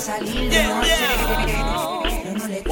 salir de noche. Yo no le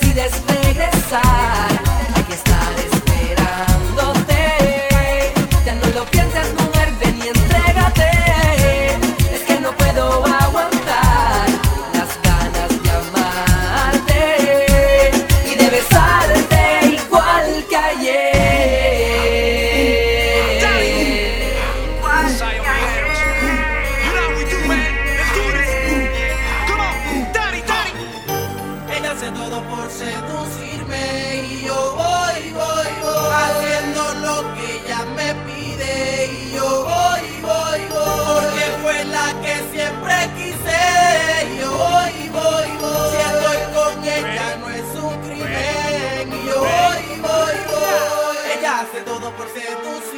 decides por seducirme y yo voy, voy, voy haciendo lo que ella me pide y yo voy, voy, voy porque fue la que siempre quise y yo voy, voy, voy si estoy con ella no es un crimen y yo voy, voy, voy ella hace todo por seducirme